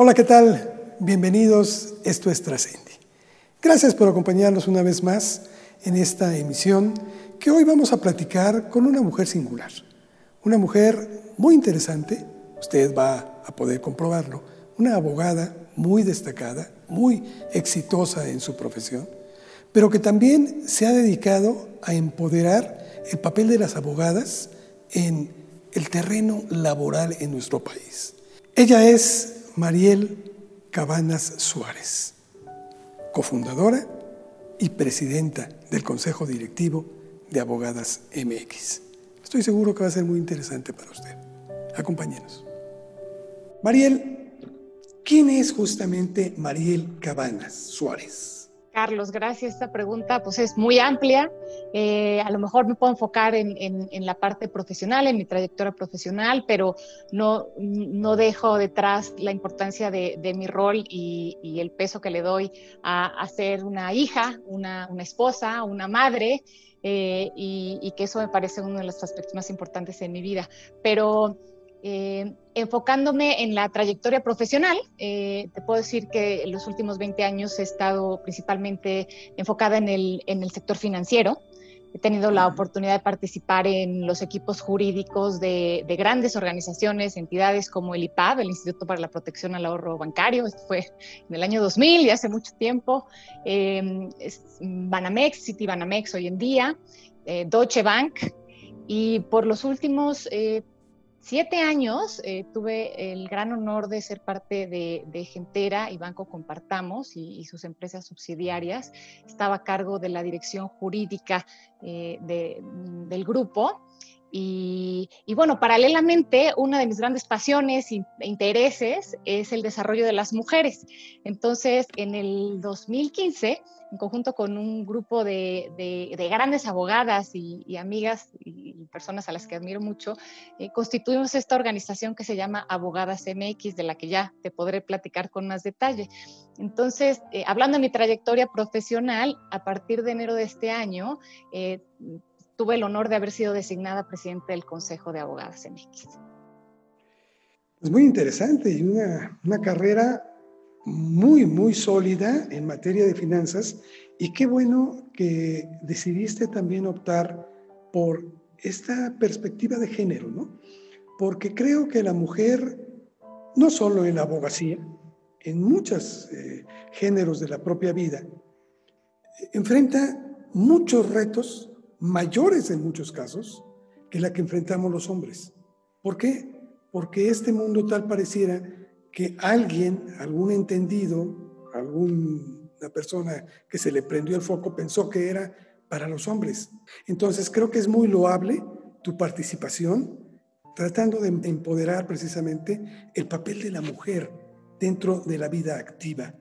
Hola, ¿qué tal? Bienvenidos, esto es Trascendi. Gracias por acompañarnos una vez más en esta emisión que hoy vamos a platicar con una mujer singular, una mujer muy interesante, usted va a poder comprobarlo, una abogada muy destacada, muy exitosa en su profesión, pero que también se ha dedicado a empoderar el papel de las abogadas en el terreno laboral en nuestro país. Ella es Mariel Cabanas Suárez, cofundadora y presidenta del Consejo Directivo de Abogadas MX. Estoy seguro que va a ser muy interesante para usted. Acompáñenos. Mariel, ¿quién es justamente Mariel Cabanas Suárez? Carlos, gracias. Esta pregunta pues es muy amplia. Eh, a lo mejor me puedo enfocar en, la parte profesional, en mi trayectoria profesional, pero no, no dejo detrás la importancia de, mi rol y, el peso que le doy a, ser una hija, una, esposa, una madre, eh, y, que eso me parece uno de los aspectos más importantes en mi vida. Pero eh, enfocándome en la trayectoria profesional, te puedo decir que en los últimos 20 años he estado principalmente enfocada en el sector financiero. He tenido la oportunidad de participar en los equipos jurídicos de, grandes organizaciones, entidades como el IPAB, el Instituto para la Protección al Ahorro Bancario, esto fue en el año 2000 y hace mucho tiempo, eh, Banamex, City Banamex hoy en día, Deutsche Bank, y por los últimos siete años eh, tuve el gran honor de ser parte de, Gentera y Banco Compartamos y, sus empresas subsidiarias. Estaba a cargo de la dirección jurídica eh, del grupo. Y, bueno, paralelamente, una de mis grandes pasiones e intereses es el desarrollo de las mujeres. Entonces, en el 2015 en conjunto con un grupo de, grandes abogadas y, amigas y, personas a las que admiro mucho, eh, constituimos esta organización que se llama Abogadas MX, de la que ya te podré platicar con más detalle. Entonces, eh, hablando de mi trayectoria profesional, a partir de enero de este año, eh, tuve el honor de haber sido designada presidente del Consejo de Abogadas MX. Es muy interesante y una, una carrera muy, muy sólida en materia de finanzas y qué bueno que decidiste también optar por esta perspectiva de género, ¿no? Porque creo que la mujer, no solo en la abogacía, en muchos eh, géneros de la propia vida, enfrenta muchos retos mayores en muchos casos que la que enfrentamos los hombres. ¿Por qué? Porque este mundo tal pareciera que alguien, algún entendido, alguna persona que se le prendió el foco pensó que era para los hombres. Entonces creo que es muy loable tu participación tratando de empoderar precisamente el papel de la mujer dentro de la vida activa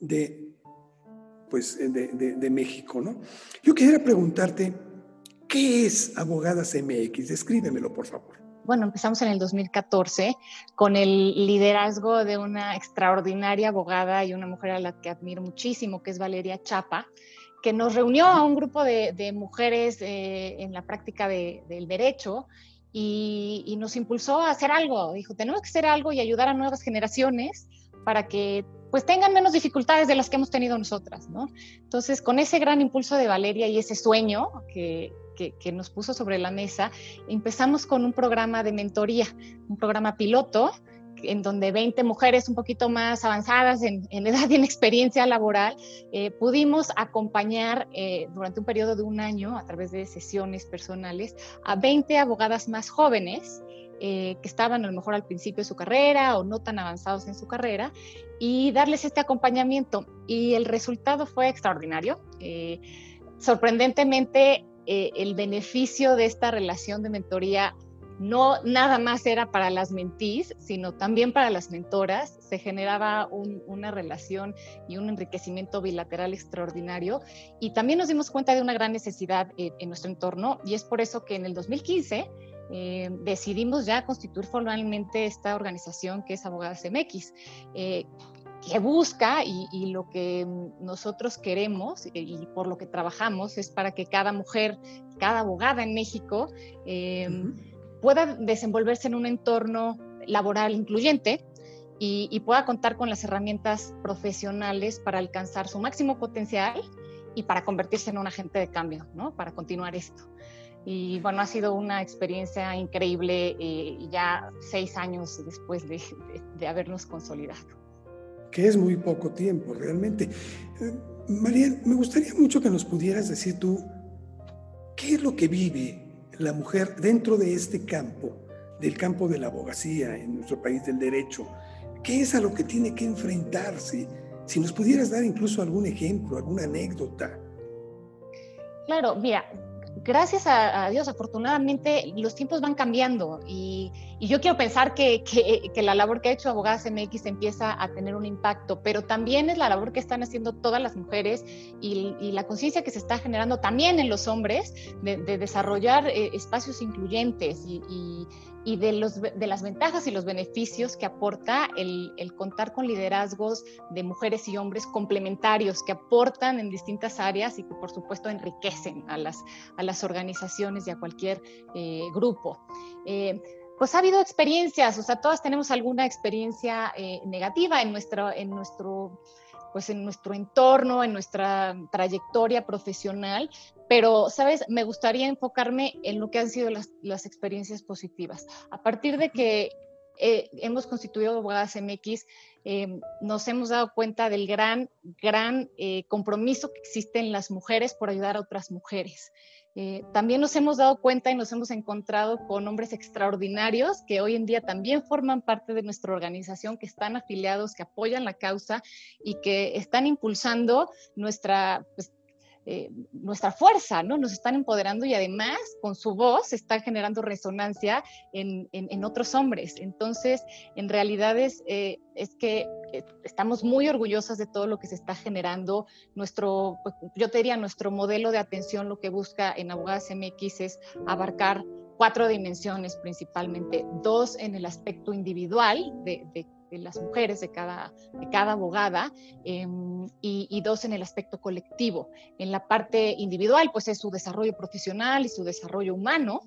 de, pues, de, México. ¿no? Yo quisiera preguntarte, ¿qué es Abogadas MX? Descríbemelo, por favor bueno, empezamos en el 2014 con el liderazgo de una extraordinaria abogada y una mujer a la que admiro muchísimo, que es Valeria Chapa, que nos reunió a un grupo de, mujeres eh, en la práctica del derecho y, y, nos impulsó a hacer algo. Dijo, tenemos que hacer algo y ayudar a nuevas generaciones para que pues tengan menos dificultades de las que hemos tenido nosotras, ¿no? Entonces, con ese gran impulso de Valeria y ese sueño que, que, nos puso sobre la mesa, empezamos con un programa de mentoría, un programa piloto en donde 20 mujeres un poquito más avanzadas en, edad y en experiencia laboral, eh, pudimos acompañar eh, durante un periodo de un año, a través de sesiones personales, a 20 abogadas más jóvenes eh, que estaban a lo mejor al principio de su carrera o no tan avanzados en su carrera, y darles este acompañamiento. Y el resultado fue extraordinario. sorprendentemente, eh, el beneficio de esta relación de mentoría no nada más era para las mentís, sino también para las mentoras. Se generaba una relación y un enriquecimiento bilateral extraordinario. Y también nos dimos cuenta de una gran necesidad en, nuestro entorno y es por eso que en el 2015 eh, decidimos ya constituir formalmente esta organización que es Abogadas MX. Eh, que busca y, lo que nosotros queremos y, por lo que trabajamos es para que cada mujer, cada abogada en México eh, pueda desenvolverse en un entorno laboral incluyente y, pueda contar con las herramientas profesionales para alcanzar su máximo potencial y para convertirse en un agente de cambio, ¿no? Para continuar esto. Y bueno, ha sido una experiencia increíble eh, ya seis años después de, de, habernos consolidado. Que es muy poco tiempo, realmente. Eh, María, me gustaría mucho que nos pudieras decir tú, ¿qué es lo que vive la mujer dentro de este campo, del campo de la abogacía en nuestro país del derecho? ¿Qué es a lo que tiene que enfrentarse? Si nos pudieras dar incluso algún ejemplo, alguna anécdota. Claro, mira, gracias a, Dios, afortunadamente los tiempos van cambiando y, yo quiero pensar que, la labor que ha hecho Abogadas MX empieza a tener un impacto, pero también es la labor que están haciendo todas las mujeres y, la conciencia que se está generando también en los hombres de, desarrollar eh, espacios incluyentes y, y de, los, de las ventajas y los beneficios que aporta el, el, contar con liderazgos de mujeres y hombres complementarios que aportan en distintas áreas y que por supuesto enriquecen a las, a las organizaciones y a cualquier eh, grupo. Eh, pues ha habido experiencias, o sea, todas tenemos alguna experiencia eh, negativa en nuestro, en nuestro pues en nuestro entorno, en nuestra trayectoria profesional, pero, ¿sabes? Me gustaría enfocarme en lo que han sido las, las experiencias positivas. A partir de que eh, hemos constituido Abogadas MX, eh, nos hemos dado cuenta del gran, gran eh, compromiso que existe en las mujeres por ayudar a otras mujeres. Eh, también nos hemos dado cuenta y nos hemos encontrado con hombres extraordinarios que hoy en día también forman parte de nuestra organización, que están afiliados, que apoyan la causa y que están impulsando nuestra, pues, eh, nuestra fuerza, ¿no? Nos están empoderando y además con su voz están generando resonancia en, en, otros hombres. Entonces, en realidad es, eh, es que estamos muy orgullosas de todo lo que se está generando. Nuestro, pues, yo te diría, nuestro modelo de atención lo que busca en Abogadas MX es abarcar cuatro dimensiones principalmente, dos en el aspecto individual de, de de las mujeres, de cada, de cada abogada, em, y, y, dos en el aspecto colectivo. En la parte individual, pues es su desarrollo profesional y su desarrollo humano,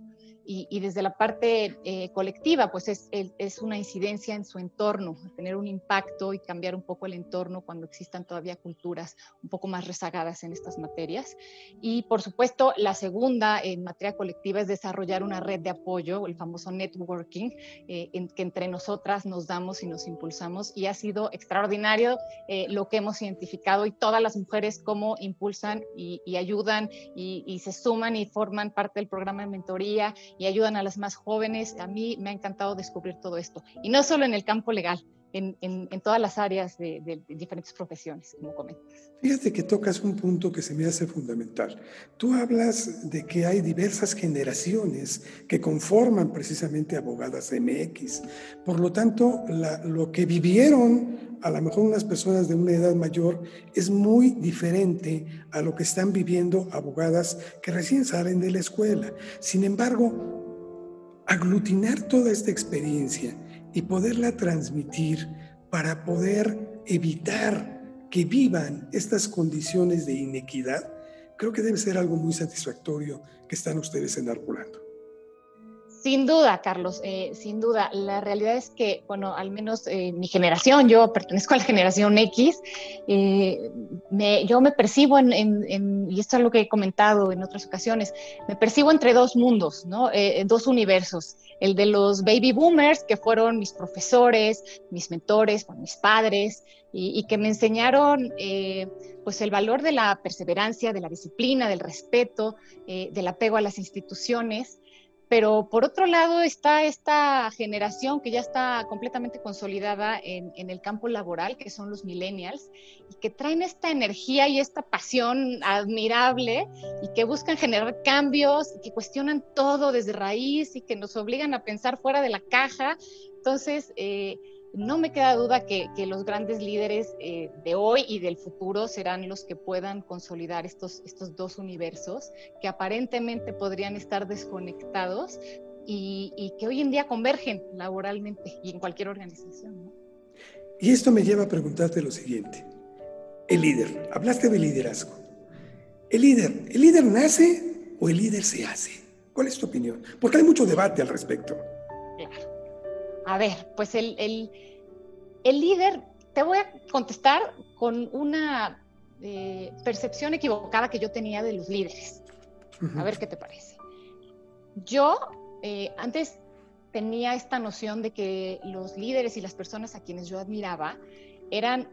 y, desde la parte eh, colectiva, pues es, es, una incidencia en su entorno, tener un impacto y cambiar un poco el entorno cuando existan todavía culturas un poco más rezagadas en estas materias. Y por supuesto, la segunda en materia colectiva es desarrollar una red de apoyo, el famoso networking, eh, en que entre nosotras nos damos y nos impulsamos. Y ha sido extraordinario eh, lo que hemos identificado y todas las mujeres cómo impulsan y, ayudan y, y se suman y forman parte del programa de mentoría y ayudan a las más jóvenes. A mí me ha encantado descubrir todo esto. Y no solo en el campo legal, en, en, todas las áreas de, de, diferentes profesiones, como comentas. Fíjate que tocas un punto que se me hace fundamental. Tú hablas de que hay diversas generaciones que conforman precisamente Abogadas MX. Por lo tanto, la, lo que vivieron a lo mejor unas personas de una edad mayor es muy diferente a lo que están viviendo abogadas que recién salen de la escuela. Sin embargo, aglutinar toda esta experiencia y poderla transmitir para poder evitar que vivan estas condiciones de inequidad, creo que debe ser algo muy satisfactorio que están ustedes enarbolando. Sin duda, Carlos, eh, sin duda. La realidad es que, bueno, al menos eh, mi generación, yo pertenezco a la generación X, eh, yo me percibo en, y esto es lo que he comentado en otras ocasiones, me percibo entre dos mundos, ¿no? dos universos. El de los baby boomers, que fueron mis profesores, mis mentores, mis padres, y que me enseñaron pues el valor de la perseverancia, de la disciplina, del respeto, del apego a las instituciones. Pero por otro lado está esta generación que ya está completamente consolidada en, el campo laboral, que son los millennials, y que traen esta energía y esta pasión admirable y que buscan generar cambios, y que cuestionan todo desde raíz y que nos obligan a pensar fuera de la caja. Entonces, eh, no me queda duda que, los grandes líderes eh, de hoy y del futuro serán los que puedan consolidar estos, estos dos universos que aparentemente podrían estar desconectados y, que hoy en día convergen laboralmente y en cualquier organización. Y esto me lleva a preguntarte lo siguiente. El líder, hablaste de liderazgo. El líder, ¿el líder nace o el líder se hace? ¿Cuál es tu opinión? Porque hay mucho debate al respecto. Claro. A ver, pues el, el líder, te voy a contestar con una eh, percepción equivocada que yo tenía de los líderes. A ver qué te parece. Yo eh, antes tenía esta noción de que los líderes y las personas a quienes yo admiraba eran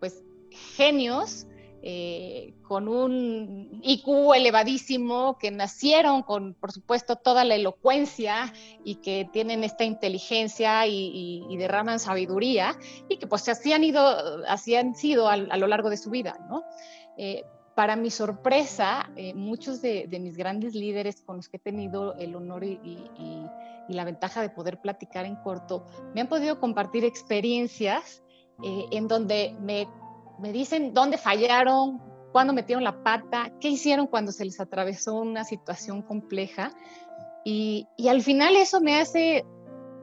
pues genios eh, con un IQ elevadísimo, que nacieron con, por supuesto, toda la elocuencia y que tienen esta inteligencia y, derraman sabiduría y que pues así han, ido, así han sido a, lo largo de su vida, ¿no? Eh, para mi sorpresa, eh, muchos de, mis grandes líderes con los que he tenido el honor y, la ventaja de poder platicar en corto, me han podido compartir experiencias en donde me me dicen dónde fallaron, cuándo metieron la pata, qué hicieron cuando se les atravesó una situación compleja. Y, al final eso me hace,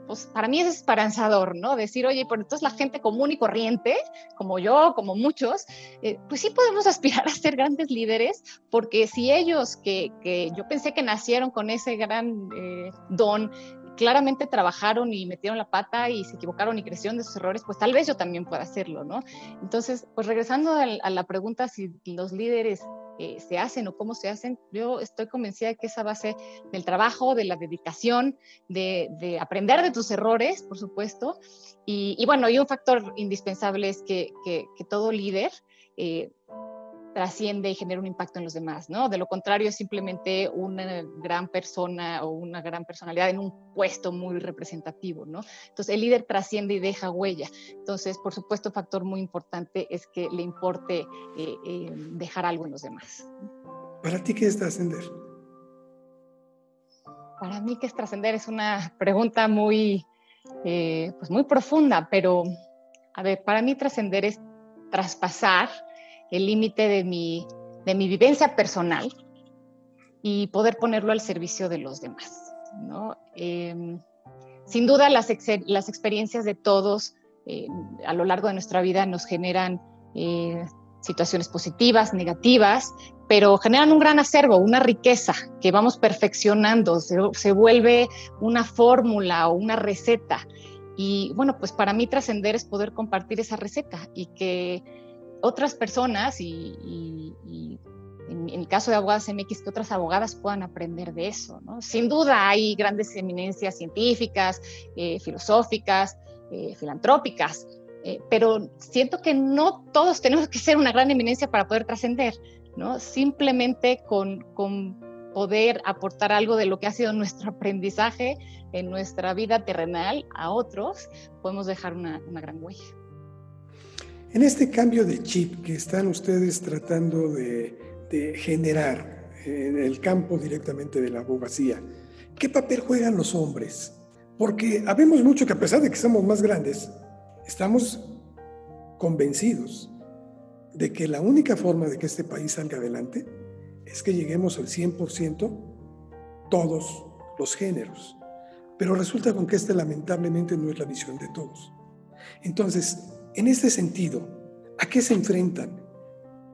pues para mí es esperanzador, ¿no? Decir, oye, por entonces la gente común y corriente, como yo, como muchos, eh, pues sí podemos aspirar a ser grandes líderes, porque si ellos que, que yo pensé que nacieron con ese gran eh, don, claramente trabajaron y metieron la pata y se equivocaron y crecieron de sus errores, pues tal vez yo también pueda hacerlo, ¿no? Entonces, pues regresando a la pregunta si los líderes eh, se hacen o cómo se hacen, yo estoy convencida de que esa base del trabajo, de la dedicación, de, aprender de tus errores, por supuesto, y, bueno, y un factor indispensable es que, todo líder eh, trasciende y genera un impacto en los demás, ¿no? De lo contrario es simplemente una gran persona o una gran personalidad en un puesto muy representativo, ¿no? Entonces el líder trasciende y deja huella. Entonces, por supuesto, factor muy importante es que le importe eh, eh, dejar algo en los demás. ¿Para ti qué es trascender? Para mí qué es trascender es una pregunta muy, eh, pues muy profunda, pero a ver, para mí trascender es traspasar el límite de mi, de mi vivencia personal y poder ponerlo al servicio de los demás. ¿no? Em, sin duda, las, las, experiencias de todos eh, a lo largo de nuestra vida nos generan eh, situaciones positivas, negativas, pero generan un gran acervo, una riqueza que vamos perfeccionando, se, se vuelve una fórmula o una receta. Y bueno, pues para mí trascender es poder compartir esa receta y que otras personas y, en, el caso de Abogadas MX, que otras abogadas puedan aprender de eso. ¿no? Sin duda hay grandes eminencias científicas, eh, filosóficas, eh, filantrópicas, eh, pero siento que no todos tenemos que ser una gran eminencia para poder trascender, ¿no? Simplemente con, con, poder aportar algo de lo que ha sido nuestro aprendizaje en nuestra vida terrenal a otros, podemos dejar una, una gran huella. En este cambio de chip que están ustedes tratando de, generar en el campo directamente de la abogacía, ¿qué papel juegan los hombres? Porque habemos mucho que a pesar de que somos más grandes, estamos convencidos de que la única forma de que este país salga adelante es que lleguemos al 100% todos los géneros. Pero resulta con que este lamentablemente no es la visión de todos. Entonces, en este sentido, ¿a qué se enfrentan?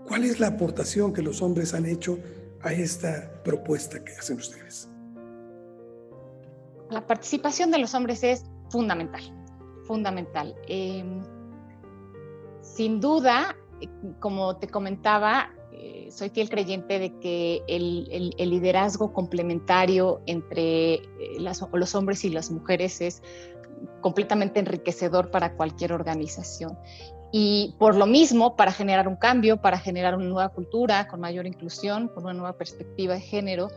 ¿Cuál es la aportación que los hombres han hecho a esta propuesta que hacen ustedes? La participación de los hombres es fundamental, fundamental. Em, sin duda, como te comentaba, eh, soy fiel creyente de que el, liderazgo complementario entre eh, los hombres y las mujeres es completamente enriquecedor para cualquier organización. Y por lo mismo, para generar un cambio, para generar una nueva cultura con mayor inclusión, con una nueva perspectiva de género,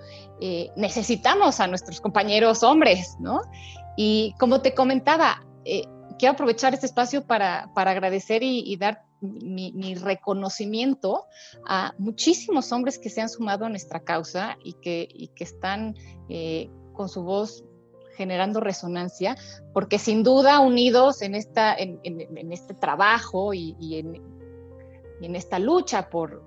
eh, necesitamos a nuestros compañeros hombres, ¿no? Y como te comentaba, eh, quiero aprovechar este espacio para, para agradecer y, dar mi, mi, reconocimiento a muchísimos hombres que se han sumado a nuestra causa y que, y que están eh, con su voz generando resonancia, porque sin duda unidos en, esta, en, este trabajo y, en, esta lucha por,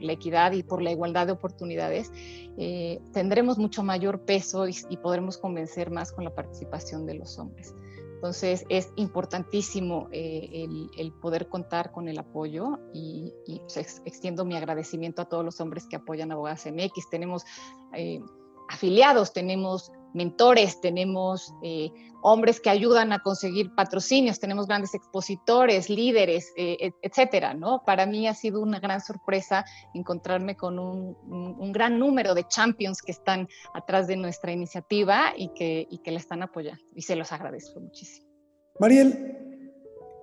la equidad y por la igualdad de oportunidades, eh, tendremos mucho mayor peso y, podremos convencer más con la participación de los hombres. Entonces es importantísimo eh, el, poder contar con el apoyo y, pues, extiendo mi agradecimiento a todos los hombres que apoyan Abogadas MX. Tenemos eh, afiliados, tenemos mentores, tenemos eh, hombres que ayudan a conseguir patrocinios, tenemos grandes expositores, líderes, eh, etcétera, ¿no? Para mí ha sido una gran sorpresa encontrarme con un, gran número de champions que están atrás de nuestra iniciativa y que, y que la están apoyando. Y se los agradezco muchísimo. Mariel,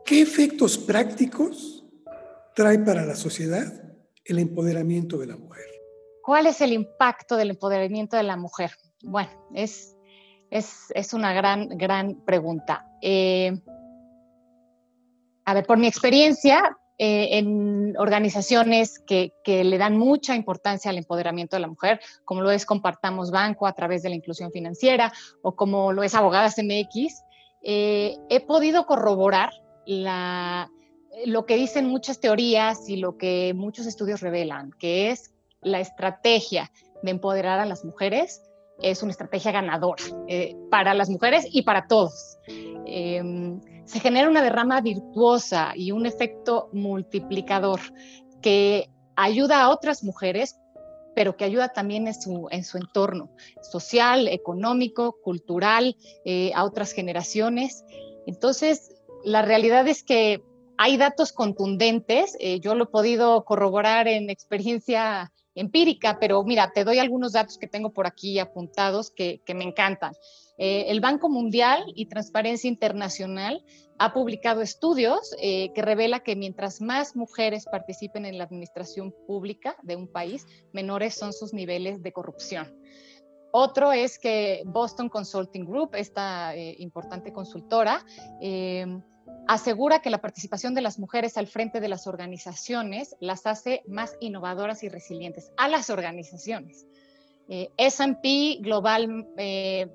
¿qué efectos prácticos trae para la sociedad el empoderamiento de la mujer? ¿Cuál es el impacto del empoderamiento de la mujer? Bueno, es, es, una gran, gran pregunta. Eh, a ver, por mi experiencia eh, en organizaciones que, le dan mucha importancia al empoderamiento de la mujer, como lo es Compartamos Banco a través de la inclusión financiera o como lo es Abogadas MX, eh, he podido corroborar lo que dicen muchas teorías y lo que muchos estudios revelan, que es la estrategia de empoderar a las mujeres es una estrategia ganadora eh, para las mujeres y para todos. Em, se genera una derrama virtuosa y un efecto multiplicador que ayuda a otras mujeres, pero que ayuda también en su, en su entorno social, económico, cultural, eh, a otras generaciones. Entonces, la realidad es que hay datos contundentes, eh, yo lo he podido corroborar en experiencia empírica, pero mira, te doy algunos datos que tengo por aquí apuntados que, me encantan. Eh, el Banco Mundial y Transparencia Internacional ha publicado estudios eh, que revela que mientras más mujeres participen en la administración pública de un país, menores son sus niveles de corrupción. Otro es que Boston Consulting Group, esta eh, importante consultora, asegura que la participación de las mujeres al frente de las organizaciones las hace más innovadoras y resilientes a las organizaciones. Eh, S&P Global, eh,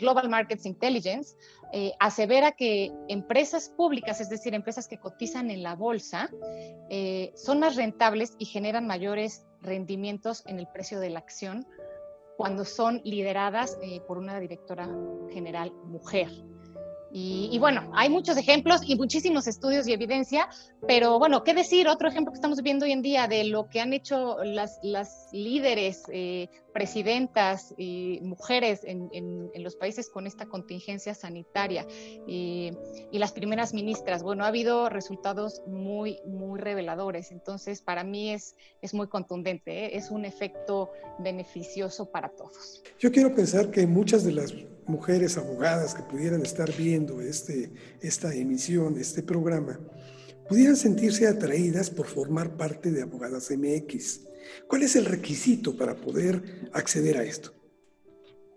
Global Markets Intelligence eh, asevera que empresas públicas, es decir, empresas que cotizan en la bolsa, son más rentables y generan mayores rendimientos en el precio de la acción cuando son lideradas por una directora general mujer. Y, bueno, hay muchos ejemplos y muchísimos estudios y evidencia, pero bueno, ¿qué decir? Otro ejemplo que estamos viendo hoy en día de lo que han hecho las, las líderes, eh, presidentas y mujeres en, en, los países con esta contingencia sanitaria y las primeras ministras. Bueno, ha habido resultados muy, muy reveladores. Entonces, para mí es, es muy contundente, ¿eh? es un efecto beneficioso para todos. Yo quiero pensar que muchas de las mujeres abogadas que pudieran estar viendo este, esta emisión, este programa, pudieran sentirse atraídas por formar parte de Abogadas MX. ¿Cuál es el requisito para poder acceder a esto?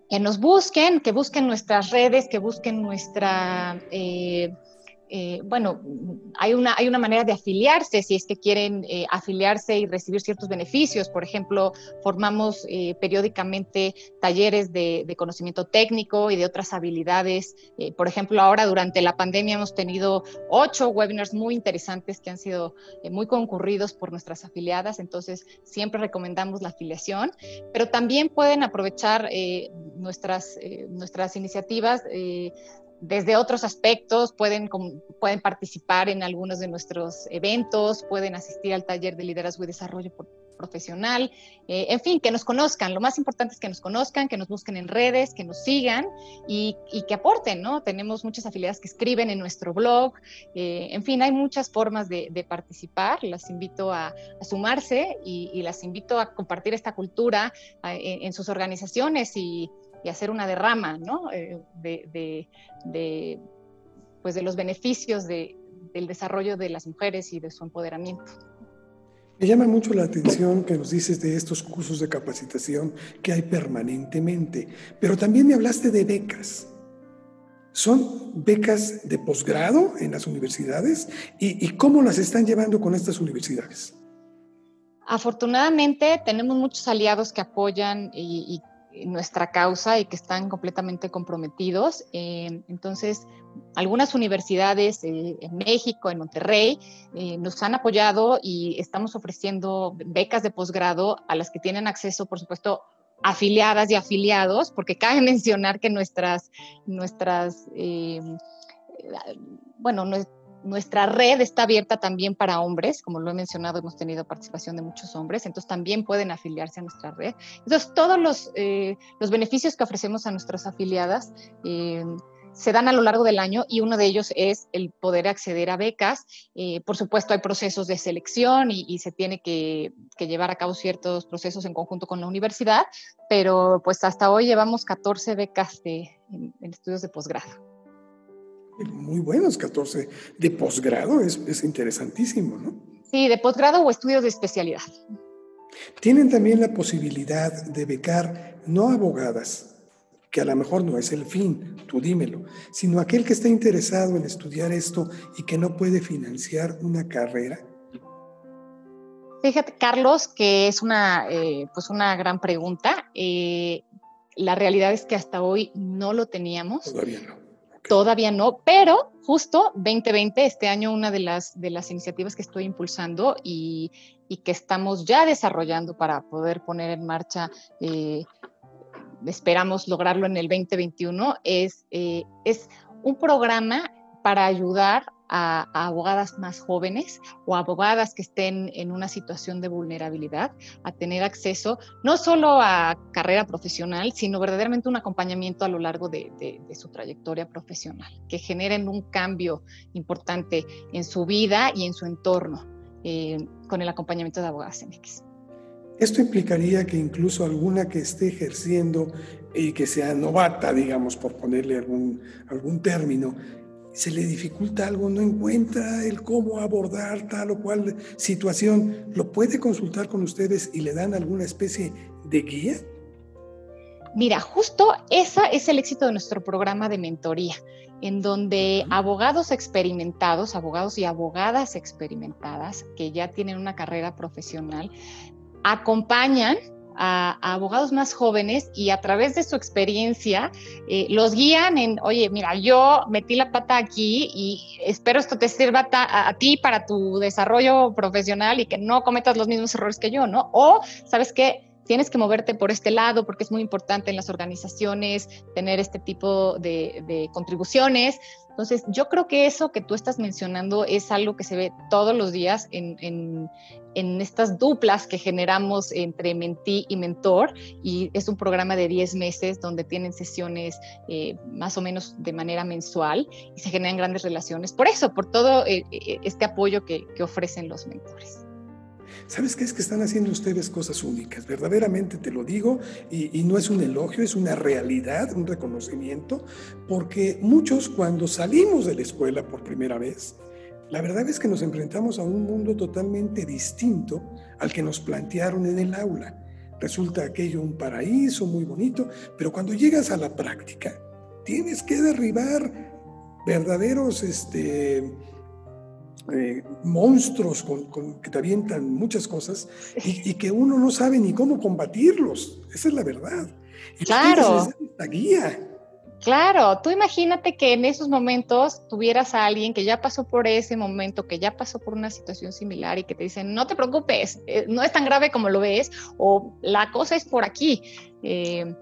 Que nos busquen, que busquen nuestras redes, que busquen nuestra... Eh, eh, bueno, hay una, hay una manera de afiliarse si es que quieren eh, afiliarse y recibir ciertos beneficios. Por ejemplo, formamos eh, periódicamente talleres de, conocimiento técnico y de otras habilidades. por ejemplo, ahora durante la pandemia hemos tenido ocho webinars muy interesantes que han sido muy concurridos por nuestras afiliadas. Entonces, siempre recomendamos la afiliación, pero también pueden aprovechar nuestras, nuestras iniciativas desde otros aspectos, pueden, pueden participar en algunos de nuestros eventos, pueden asistir al taller de liderazgo y desarrollo profesional, eh, en fin, que nos conozcan. Lo más importante es que nos conozcan, que nos busquen en redes, que nos sigan y, que aporten, ¿no? Tenemos muchas afiliadas que escriben en nuestro blog, eh, en fin, hay muchas formas de, participar. Las invito a, sumarse y, las invito a compartir esta cultura en sus organizaciones y y hacer una derrama ¿no? Eh, de, pues de los beneficios del desarrollo de las mujeres y de su empoderamiento. Me llama mucho la atención que nos dices de estos cursos de capacitación que hay permanentemente, pero también me hablaste de becas. ¿Son becas de posgrado en las universidades? ¿Y, cómo las están llevando con estas universidades? Afortunadamente tenemos muchos aliados que apoyan y, nuestra causa y que están completamente comprometidos. Eh, entonces, algunas universidades eh, en México, en Monterrey, eh, nos han apoyado y estamos ofreciendo becas de posgrado a las que tienen acceso, por supuesto, afiliadas y afiliados, porque cabe mencionar que nuestras, nuestras bueno, nuestra red está abierta también para hombres, como lo he mencionado, hemos tenido participación de muchos hombres, entonces también pueden afiliarse a nuestra red. Entonces, todos los, eh, los beneficios que ofrecemos a nuestras afiliadas eh, se dan a lo largo del año y uno de ellos es el poder acceder a becas. Eh, por supuesto, hay procesos de selección y, se tiene que, llevar a cabo ciertos procesos en conjunto con la universidad, pero pues hasta hoy llevamos 14 becas de, en, estudios de posgrado. Muy buenos, 14 de posgrado, es, es interesantísimo, ¿no? Sí, de posgrado o estudios de especialidad. Tienen también la posibilidad de becar no abogadas, que a lo mejor no es el fin, tú dímelo, sino aquel que está interesado en estudiar esto y que no puede financiar una carrera? Fíjate, Carlos, que es una, eh, pues una gran pregunta. Eh, la realidad es que hasta hoy no lo teníamos. Todavía no. Todavía no, pero justo 2020, este año, una de las, de las iniciativas que estoy impulsando y, y que estamos ya desarrollando para poder poner en marcha eh, esperamos lograrlo en el 2021, es, eh, es un programa para ayudar a, abogadas más jóvenes o abogadas que estén en una situación de vulnerabilidad a tener acceso no solo a carrera profesional, sino verdaderamente un acompañamiento a lo largo de, su trayectoria profesional, que generen un cambio importante en su vida y en su entorno eh, con el acompañamiento de abogadas MX. Esto implicaría que incluso alguna que esté ejerciendo y que sea novata, digamos, por ponerle algún, algún término, se le dificulta algo, no encuentra el cómo abordar tal o cual situación, ¿lo puede consultar con ustedes y le dan alguna especie de guía? Mira, justo ese es el éxito de nuestro programa de mentoría, en donde abogados experimentados, abogados y abogadas experimentadas que ya tienen una carrera profesional, acompañan a, abogados más jóvenes y a través de su experiencia eh, los guían en, oye, mira, yo metí la pata aquí y espero esto te sirva a, ti para tu desarrollo profesional y que no cometas los mismos errores que yo, ¿no? O, ¿sabes qué? Tienes que moverte por este lado porque es muy importante en las organizaciones tener este tipo de, de contribuciones. Entonces, yo creo que eso que tú estás mencionando es algo que se ve todos los días en, en, estas duplas que generamos entre mentí y mentor. Y es un programa de 10 meses donde tienen sesiones eh, más o menos de manera mensual y se generan grandes relaciones. Por eso, por todo eh, eh, este apoyo que, que ofrecen los mentores. ¿Sabes qué es que están haciendo ustedes cosas únicas? Verdaderamente te lo digo y, no es un elogio, es una realidad, un reconocimiento, porque muchos cuando salimos de la escuela por primera vez, la verdad es que nos enfrentamos a un mundo totalmente distinto al que nos plantearon en el aula. Resulta aquello un paraíso muy bonito, pero cuando llegas a la práctica, tienes que derribar verdaderos este, eh, monstruos con, que te avientan muchas cosas y, que uno no sabe ni cómo combatirlos. Esa es la verdad. claro. La guía. Claro, tú imagínate que en esos momentos tuvieras a alguien que ya pasó por ese momento, que ya pasó por una situación similar y que te dicen, no te preocupes, eh, no es tan grave como lo ves, o la cosa es por aquí. Eh,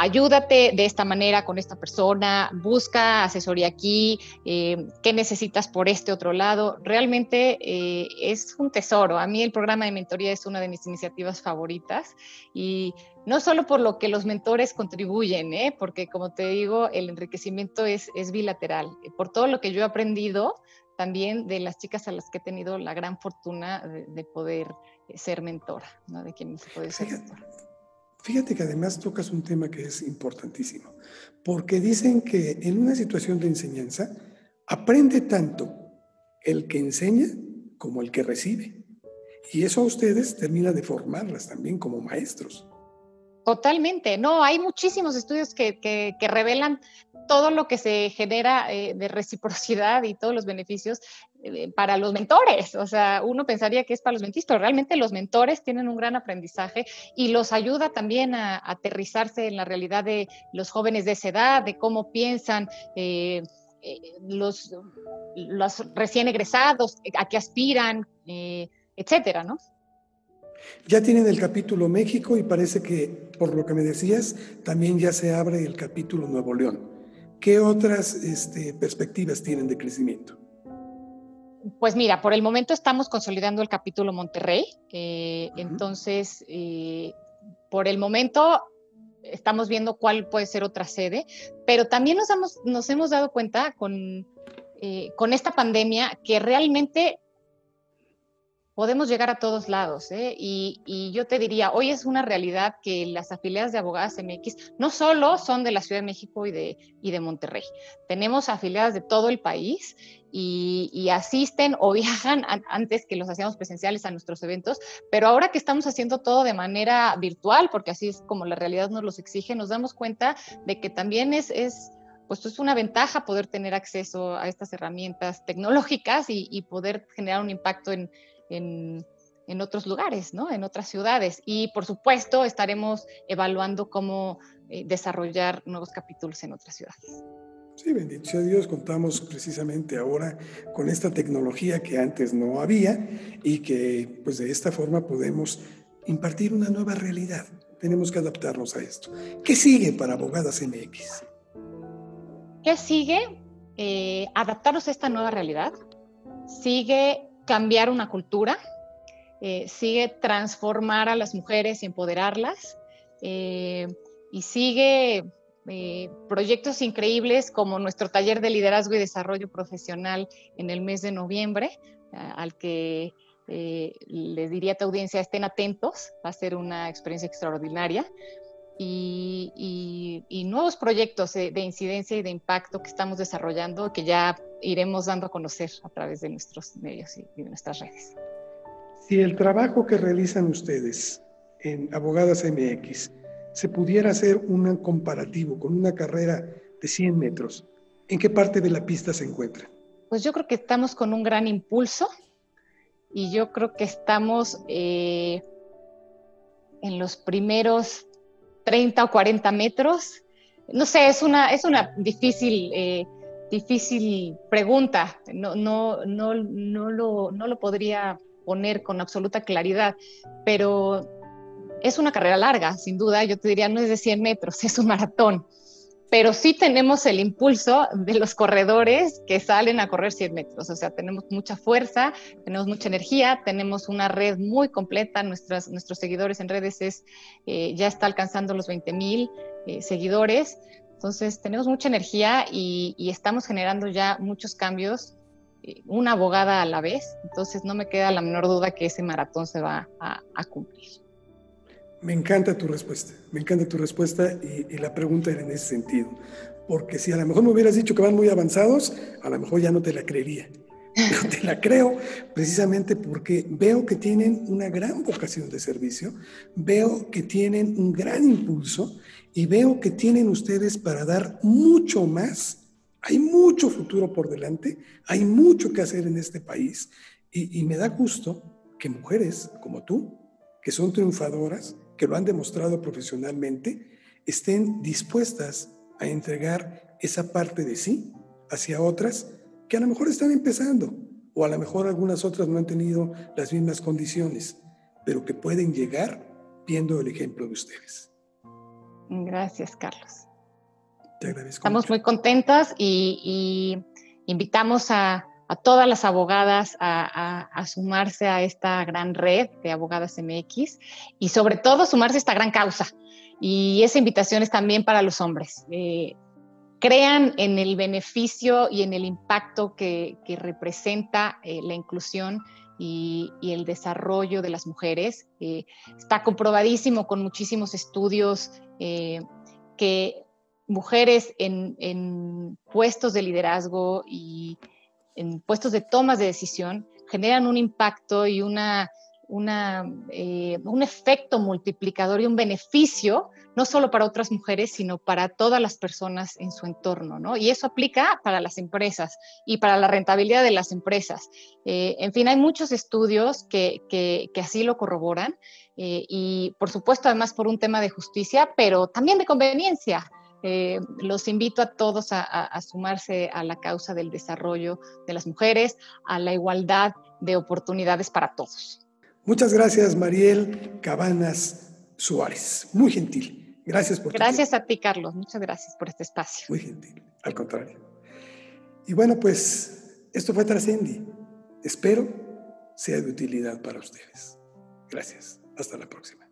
ayúdate de esta manera con esta persona, busca asesoría aquí, eh, qué necesitas por este otro lado. Realmente eh, es un tesoro. A mí el programa de mentoría es una de mis iniciativas favoritas y no solo por lo que los mentores contribuyen, ¿eh? porque como te digo, el enriquecimiento es, es bilateral. Por todo lo que yo he aprendido también de las chicas a las que he tenido la gran fortuna de, poder ser mentora, ¿no? de quien se puede ser mentora. Fíjate que además tocas un tema que es importantísimo, porque dicen que en una situación de enseñanza aprende tanto el que enseña como el que recibe. Y eso a ustedes termina de formarlas también como maestros. Totalmente, no, hay muchísimos estudios que, que, revelan todo lo que se genera eh, de reciprocidad y todos los beneficios eh, para los mentores. O sea, uno pensaría que es para los mentores, pero realmente los mentores tienen un gran aprendizaje y los ayuda también a, aterrizarse en la realidad de los jóvenes de esa edad, de cómo piensan. Eh, los, los recién egresados, a qué aspiran, etcétera, ¿no? Ya tienen el capítulo México y parece que, por lo que me decías, también ya se abre el capítulo Nuevo León. ¿qué otras este, perspectivas tienen de crecimiento? Pues mira, por el momento estamos consolidando el capítulo Monterrey, eh, entonces eh, por el momento estamos viendo cuál puede ser otra sede, pero también nos, nos hemos dado cuenta con, eh, con esta pandemia que realmente podemos llegar a todos lados. ¿eh? Y, yo te diría, hoy es una realidad que las afiliadas de abogadas MX no solo son de la Ciudad de México y de, y de Monterrey, tenemos afiliadas de todo el país y, asisten o viajan antes que los hacíamos presenciales a nuestros eventos, pero ahora que estamos haciendo todo de manera virtual, porque así es como la realidad nos los exige, nos damos cuenta de que también es, es pues es una ventaja poder tener acceso a estas herramientas tecnológicas y poder generar un impacto en, en, otros lugares, ¿no? en otras ciudades. Y por supuesto estaremos evaluando cómo eh, desarrollar nuevos capítulos en otras ciudades. Sí, bendito sea Dios, contamos precisamente ahora con esta tecnología que antes no había y que pues de esta forma podemos impartir una nueva realidad. Tenemos que adaptarnos a esto. ¿Qué sigue para Abogadas MX? ¿Qué sigue? Eh, adaptarnos a esta nueva realidad. Sigue cambiar una cultura, eh, sigue transformar a las mujeres y empoderarlas, eh, y sigue eh, proyectos increíbles como nuestro taller de liderazgo y desarrollo profesional en el mes de noviembre, al que les diría a tu audiencia estén atentos, va a ser una experiencia extraordinaria. Y, nuevos proyectos de, incidencia y de impacto que estamos desarrollando que ya iremos dando a conocer a través de nuestros medios y, de nuestras redes. Si el trabajo que realizan ustedes en Abogadas MX se pudiera hacer un comparativo con una carrera de 100 metros, ¿en qué parte de la pista se encuentra? Pues yo creo que estamos con un gran impulso y yo creo que estamos eh, en los primeros 30 o 40 metros. No sé, es una, es una difícil, eh, difícil pregunta. No, no, no, no, lo, no lo podría poner con absoluta claridad, pero es una carrera larga, sin duda. Yo te diría, no es de 100 metros, es un maratón pero sí tenemos el impulso de los corredores que salen a correr 100 metros, o sea, tenemos mucha fuerza, tenemos mucha energía, tenemos una red muy completa, nuestros seguidores en redes es, eh, ya está alcanzando los 20 mil eh, seguidores, entonces tenemos mucha energía y, estamos generando ya muchos cambios, eh, una abogada a la vez, entonces no me queda la menor duda que ese maratón se va a cumplir. Me encanta tu respuesta, me encanta tu respuesta y, la pregunta era en ese sentido, porque si a lo mejor me hubieras dicho que van muy avanzados, a lo mejor ya no te la creería. Pero te la creo precisamente porque veo que tienen una gran vocación de servicio, veo que tienen un gran impulso y veo que tienen ustedes para dar mucho más. Hay mucho futuro por delante, hay mucho que hacer en este país y, me da gusto que mujeres como tú, que son triunfadoras, que lo han demostrado profesionalmente, estén dispuestas a entregar esa parte de sí hacia otras que a lo mejor están empezando o a lo mejor algunas otras no han tenido las mismas condiciones, pero que pueden llegar viendo el ejemplo de ustedes. Gracias, Carlos. Te agradezco. Estamos muy contentas y invitamos a, a todas las abogadas a, sumarse a esta gran red de abogadas MX y sobre todo sumarse a esta gran causa. Y esa invitación es también para los hombres. Eh, crean en el beneficio y en el impacto que, representa eh, la inclusión y, el desarrollo de las mujeres. Eh, está comprobadísimo con muchísimos estudios que mujeres en, en puestos de liderazgo y en puestos de tomas de decisión generan un impacto y una, eh, un efecto multiplicador y un beneficio, no solo para otras mujeres, sino para todas las personas en su entorno, ¿no? Y eso aplica para las empresas y para la rentabilidad de las empresas. Eh, en fin, hay muchos estudios que, que, así lo corroboran eh, y, por supuesto, además por un tema de justicia, pero también de conveniencia. Los invito a todos a, sumarse a la causa del desarrollo de las mujeres, a la igualdad de oportunidades para todos. Muchas gracias, Mariel Cabanas Suárez. Muy gentil. Gracias por Gracias a ti, Carlos. Muchas gracias por este espacio. Muy gentil. Al contrario. Y bueno, pues esto fue Trascendi. Espero sea de utilidad para ustedes. Gracias. Hasta la próxima.